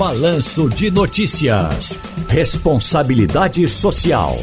Balanço de Notícias. Responsabilidade Social.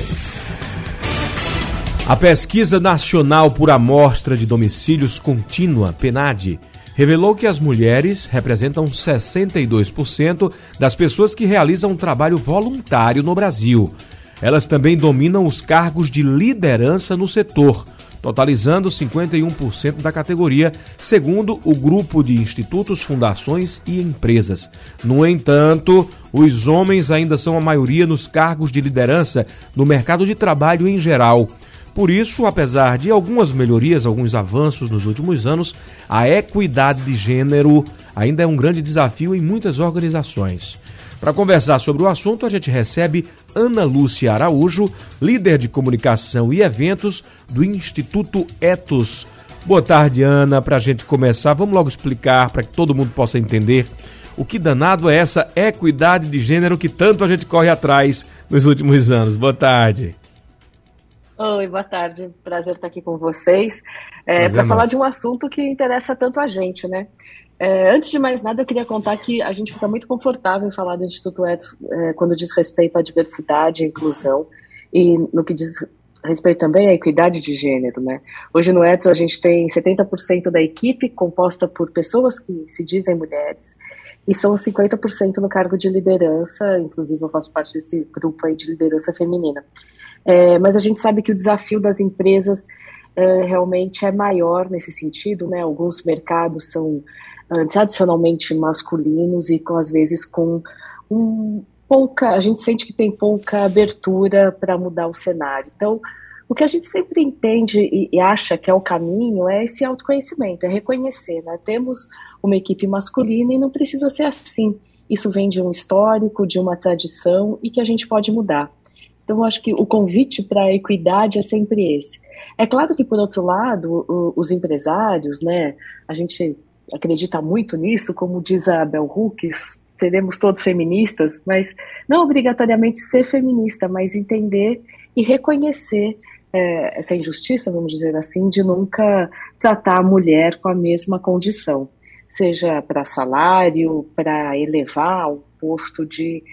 A pesquisa nacional por amostra de domicílios contínua, PNAD, revelou que as mulheres representam 62% das pessoas que realizam trabalho voluntário no Brasil. Elas também dominam os cargos de liderança no setor, totalizando 51% da categoria, segundo o grupo de institutos, fundações e empresas. No entanto, os homens ainda são a maioria nos cargos de liderança no mercado de trabalho em geral. Por isso, apesar de algumas melhorias, alguns avanços nos últimos anos, a equidade de gênero ainda é um grande desafio em muitas organizações. Para conversar sobre o assunto, a gente recebe Ana Lúcia Araújo, líder de comunicação e eventos do Instituto Etos. Boa tarde, Ana. Para a gente começar, vamos logo explicar para que todo mundo possa entender o que danado é essa equidade de gênero que tanto a gente corre atrás nos últimos anos. Boa tarde. Oi, boa tarde. Prazer estar aqui com vocês. É, para falar de um assunto que interessa tanto a gente, né? É, antes de mais nada, eu queria contar que a gente fica muito confortável em falar do Instituto Etos é, quando diz respeito à diversidade e inclusão e no que diz respeito também à equidade de gênero, né? Hoje no Etos a gente tem 70% da equipe composta por pessoas que se dizem mulheres e são 50% no cargo de liderança, inclusive eu faço parte desse grupo aí de liderança feminina. É, mas a gente sabe que o desafio das empresas é, realmente é maior nesse sentido, né? Alguns mercados são tradicionalmente masculinos e com às vezes com um, pouca, a gente sente que tem pouca abertura para mudar o cenário. Então, o que a gente sempre entende e, e, acha que é o caminho é esse autoconhecimento, é reconhecer, né? Temos uma equipe masculina e não precisa ser assim. Isso vem de um histórico, de uma tradição e que a gente pode mudar. Então, eu acho que o convite para a equidade é sempre esse. É claro que, por outro lado, os empresários, né, a gente acredita muito nisso, como diz a Bell Hooks, seremos todos feministas, mas não obrigatoriamente ser feminista, mas entender e reconhecer é, essa injustiça, vamos dizer assim, de nunca tratar a mulher com a mesma condição, seja para salário, para elevar o posto de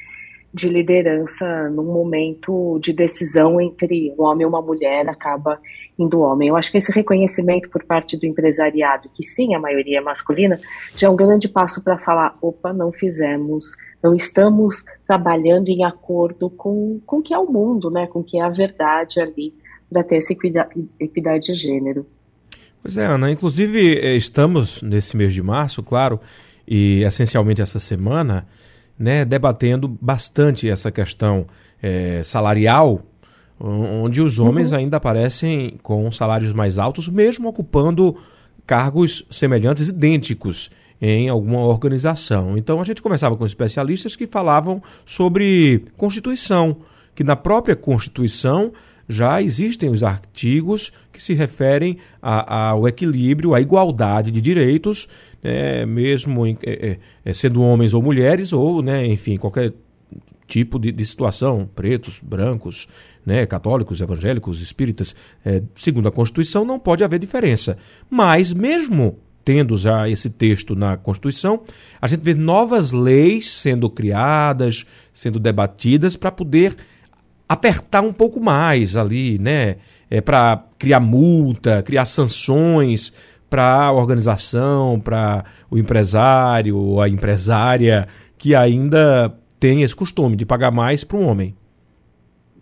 de liderança num momento de decisão entre um homem e uma mulher acaba indo homem. Eu acho que esse reconhecimento por parte do empresariado, que sim, a maioria é masculina, já é um grande passo para falar, opa, não fizemos, não estamos trabalhando em acordo com, com o que é o mundo, né, com o que é a verdade ali, para ter essa equidade, de gênero. Pois é, Ana, inclusive eh, estamos nesse mês de março, claro, e essencialmente essa semana, né, debatendo bastante essa questão é, salarial, onde os homens uhum. ainda aparecem com salários mais altos, mesmo ocupando cargos semelhantes, idênticos em alguma organização. Então a gente conversava com especialistas que falavam sobre Constituição, que na própria Constituição já existem os artigos que se referem ao equilíbrio, à igualdade de direitos, né, mesmo em, é, é, sendo homens ou mulheres, ou, né, enfim, qualquer tipo de, de situação, pretos, brancos, né, católicos, evangélicos, espíritas, é, segundo a Constituição, não pode haver diferença. Mas, mesmo tendo já esse texto na Constituição, a gente vê novas leis sendo criadas, sendo debatidas para poder apertar um pouco mais ali, né? É, para criar multa, criar sanções para a organização, para o empresário ou a empresária que ainda tem esse costume de pagar mais para um homem.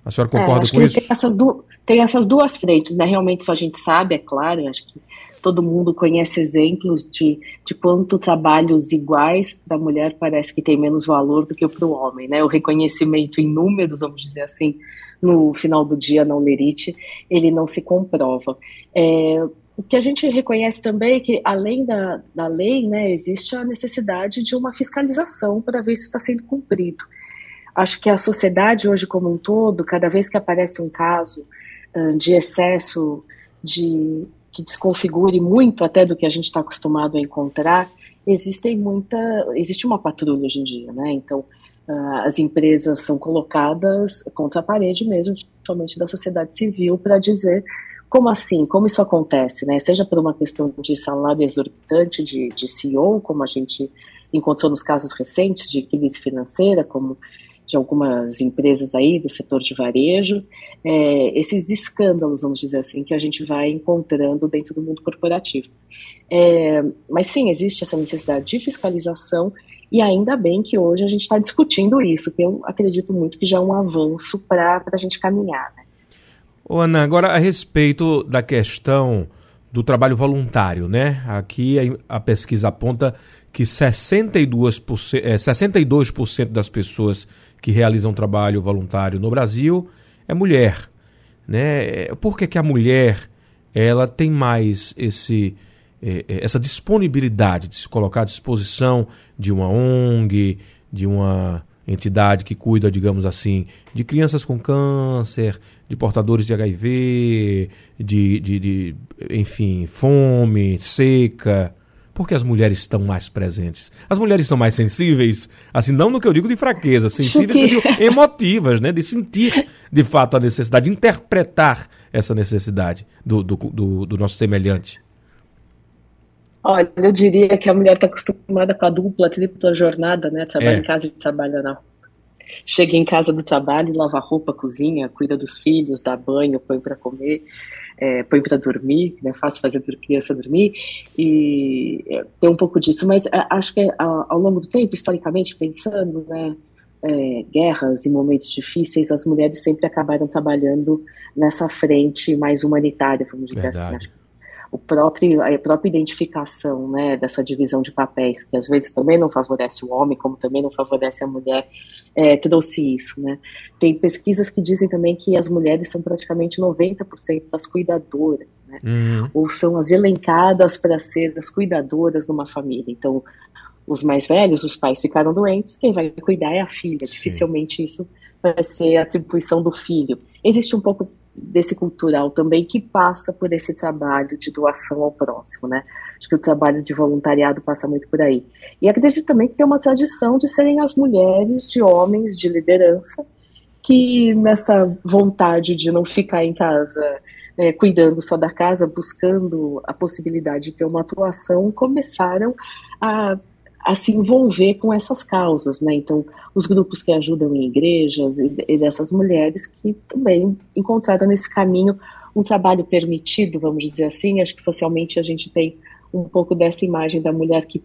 A senhora é, concorda é, com isso? Tem essas, tem essas duas frentes, né? Realmente isso a gente sabe, é claro, acho que todo mundo conhece exemplos de, de quanto trabalhos iguais para a mulher parece que tem menos valor do que para o homem, né? O reconhecimento em números, vamos dizer assim, no final do dia não lerite, ele não se comprova. É, o que a gente reconhece também é que, além da, da lei, né, existe a necessidade de uma fiscalização para ver se está sendo cumprido. Acho que a sociedade hoje como um todo, cada vez que aparece um caso de excesso de que desconfigure muito até do que a gente está acostumado a encontrar, existem muita, existe uma patrulha hoje em dia, né? Então, uh, as empresas são colocadas contra a parede mesmo, principalmente da sociedade civil, para dizer como assim, como isso acontece, né? Seja por uma questão de salário exorbitante de, de CEO, como a gente encontrou nos casos recentes de crise financeira, como de algumas empresas aí do setor de varejo, é, esses escândalos, vamos dizer assim, que a gente vai encontrando dentro do mundo corporativo. É, mas sim, existe essa necessidade de fiscalização e ainda bem que hoje a gente está discutindo isso, que eu acredito muito que já é um avanço para a gente caminhar. Né? Ô Ana, agora a respeito da questão do trabalho voluntário, né? Aqui a, pesquisa aponta que 62%, é, 62% das pessoas que realizam trabalho voluntário no Brasil é mulher. Né? Por que, que a mulher ela tem mais esse, é, é, essa disponibilidade de se colocar à disposição de uma ONG, de uma entidade que cuida, digamos assim, de crianças com câncer, de portadores de HIV, de, de, de enfim, fome, seca, porque as mulheres estão mais presentes. As mulheres são mais sensíveis, assim, não no que eu digo de fraqueza, sensíveis, que... emotivas, né? De sentir de fato a necessidade, de interpretar essa necessidade do, do, do, do nosso semelhante. Olha, eu diria que a mulher está acostumada com a dupla, tripla jornada, né? Trabalha é. em casa e trabalha na Chega em casa do trabalho, lava roupa, cozinha, cuida dos filhos, dá banho, põe para comer é, põe para dormir, né, fácil fazer a criança dormir, e é, tem um pouco disso, mas é, acho que ao, ao, longo do tempo, historicamente, pensando, né, é, guerras e momentos difíceis, as mulheres sempre acabaram trabalhando nessa frente mais humanitária, vamos dizer assim, Verdade. assim. O próprio, a própria identificação né, dessa divisão de papéis, que às vezes também não favorece o homem, como também não favorece a mulher, é, trouxe isso, né? Tem pesquisas que dizem também que as mulheres são praticamente 90% das cuidadoras, né? Uhum. Ou são as elencadas para ser as cuidadoras numa família. Então, os mais velhos, os pais ficaram doentes, quem vai cuidar é a filha. Sim. Dificilmente isso vai ser a atribuição do filho. Existe um pouco desse cultural também que passa por esse trabalho de doação ao próximo, né? Acho que o trabalho de voluntariado passa muito por aí. E acredito também que tem uma tradição de serem as mulheres, de homens de liderança, que nessa vontade de não ficar em casa é, cuidando só da casa, buscando a possibilidade de ter uma atuação, começaram a a se envolver com essas causas, né? Então, os grupos que ajudam em igrejas e, e dessas mulheres que também encontraram nesse caminho um trabalho permitido, vamos dizer assim. Acho que socialmente a gente tem um pouco dessa imagem da mulher que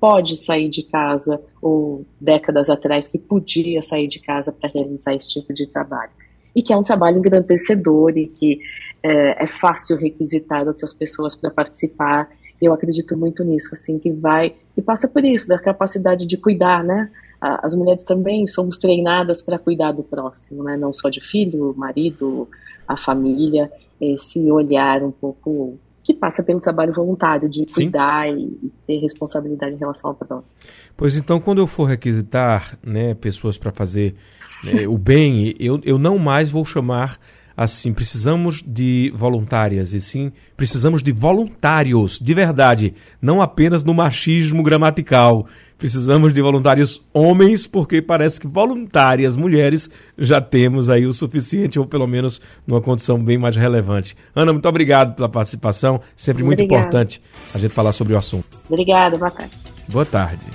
pode sair de casa, ou décadas atrás que podia sair de casa para realizar esse tipo de trabalho. E que é um trabalho engrandecedor e que é, é fácil requisitar outras pessoas para participar eu acredito muito nisso, assim, que vai, que passa por isso, da capacidade de cuidar, né? As mulheres também somos treinadas para cuidar do próximo, né? Não só de filho, marido, a família, esse olhar um pouco que passa pelo trabalho voluntário de cuidar e, e, ter responsabilidade em relação ao próximo. Pois então, quando eu for requisitar né, pessoas para fazer né, o bem, eu, eu não mais vou chamar assim, precisamos de voluntárias, e sim, precisamos de voluntários, de verdade, não apenas no machismo gramatical. Precisamos de voluntários homens, porque parece que voluntárias mulheres já temos aí o suficiente, ou pelo menos numa condição bem mais relevante. Ana, muito obrigado pela participação, sempre muito Obrigada. importante a gente falar sobre o assunto. Obrigada, boa tarde. Boa tarde.